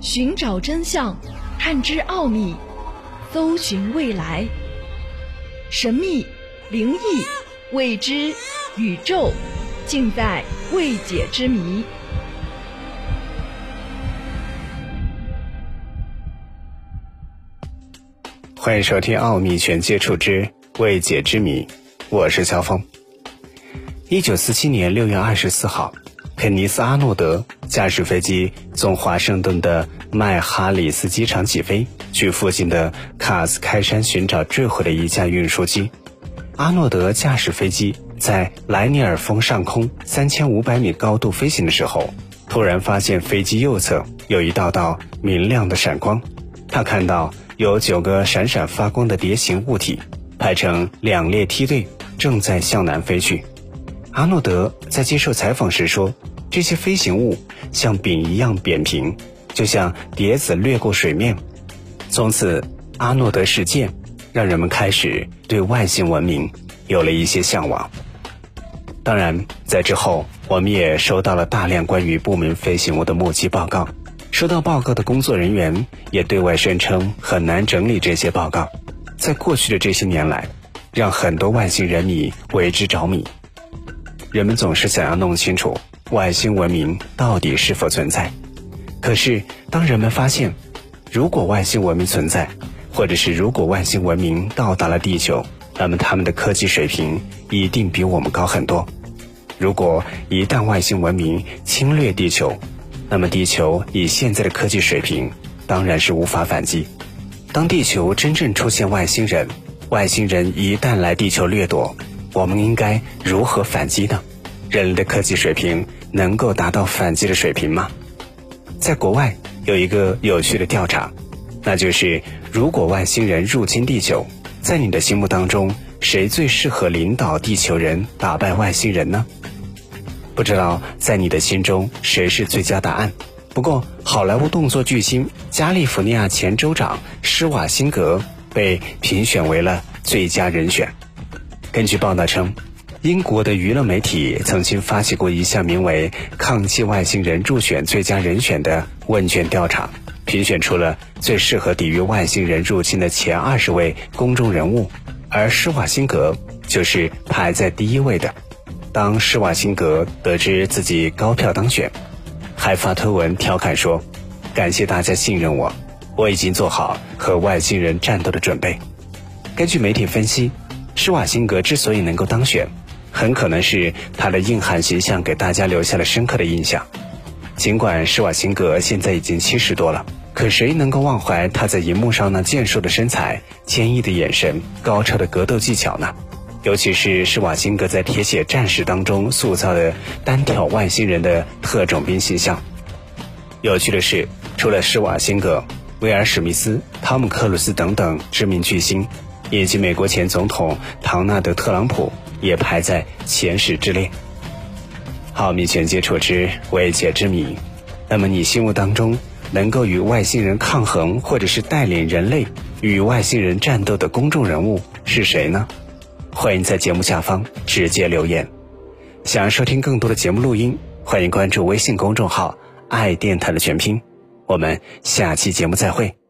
寻找真相，探知奥秘，搜寻未来。神秘、灵异、未知、宇宙，尽在未解之谜。欢迎收听《奥秘全接触之未解之谜》，我是肖峰。一九四七年六月二十四号，肯尼斯·阿诺德驾驶飞机从华盛顿的麦哈里斯机场起飞，去附近的卡斯开山寻找坠毁的一架运输机。阿诺德驾驶飞机在莱尼尔峰上空三千五百米高度飞行的时候，突然发现飞机右侧有一道道明亮的闪光，他看到。有九个闪闪发光的蝶形物体，排成两列梯队，正在向南飞去。阿诺德在接受采访时说：“这些飞行物像饼一样扁平，就像碟子掠过水面。”从此，阿诺德事件让人们开始对外星文明有了一些向往。当然，在之后，我们也收到了大量关于不明飞行物的目击报告。收到报告的工作人员也对外宣称很难整理这些报告。在过去的这些年来，让很多外星人迷为之着迷。人们总是想要弄清楚外星文明到底是否存在。可是，当人们发现，如果外星文明存在，或者是如果外星文明到达了地球，那么他们的科技水平一定比我们高很多。如果一旦外星文明侵略地球，那么，地球以现在的科技水平，当然是无法反击。当地球真正出现外星人，外星人一旦来地球掠夺，我们应该如何反击呢？人类的科技水平能够达到反击的水平吗？在国外有一个有趣的调查，那就是如果外星人入侵地球，在你的心目当中，谁最适合领导地球人打败外星人呢？不知道在你的心中谁是最佳答案？不过，好莱坞动作巨星加利福尼亚前州长施瓦辛格被评选为了最佳人选。根据报道称，英国的娱乐媒体曾经发起过一项名为“抗击外星人入选最佳人选”的问卷调查，评选出了最适合抵御外星人入侵的前二十位公众人物，而施瓦辛格就是排在第一位的。当施瓦辛格得知自己高票当选，还发推文调侃说：“感谢大家信任我，我已经做好和外星人战斗的准备。”根据媒体分析，施瓦辛格之所以能够当选，很可能是他的硬汉形象给大家留下了深刻的印象。尽管施瓦辛格现在已经七十多了，可谁能够忘怀他在荧幕上那健硕的身材、坚毅的眼神、高超的格斗技巧呢？尤其是施瓦辛格在《铁血战士》当中塑造的单挑外星人的特种兵形象。有趣的是，除了施瓦辛格、威尔史密斯、汤姆克鲁斯等等知名巨星，以及美国前总统唐纳德特朗普也排在前十之列。奥秘全接触之未解之谜。那么，你心目当中能够与外星人抗衡，或者是带领人类与外星人战斗的公众人物是谁呢？欢迎在节目下方直接留言。想要收听更多的节目录音，欢迎关注微信公众号“爱电台”的全拼。我们下期节目再会。